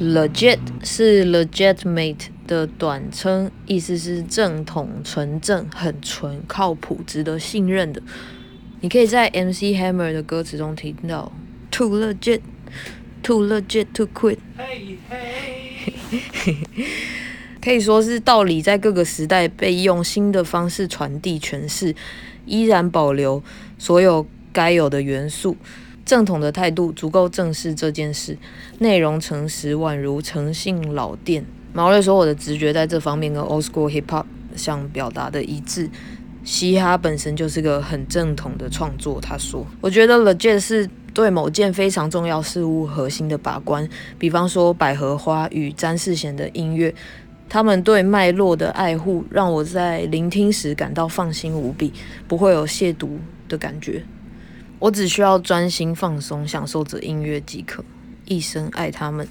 Legit 是 legitimate 的短称，意思是正统、纯正、很纯、靠谱、值得信任的。你可以在 MC Hammer 的歌词中听到 Too legit, too legit to quit。可以说是道理在各个时代被用新的方式传递诠释，依然保留所有该有的元素。正统的态度足够正视这件事，内容诚实宛如诚信老店。毛瑞说：“我的直觉在这方面跟 Old School Hip Hop 想表达的一致。嘻哈本身就是个很正统的创作。”他说：“我觉得 Legit 是对某件非常重要事物核心的把关，比方说百合花与詹士贤的音乐，他们对脉络的爱护让我在聆听时感到放心无比，不会有亵渎的感觉。”我只需要专心放松，享受着音乐即可，一生爱他们。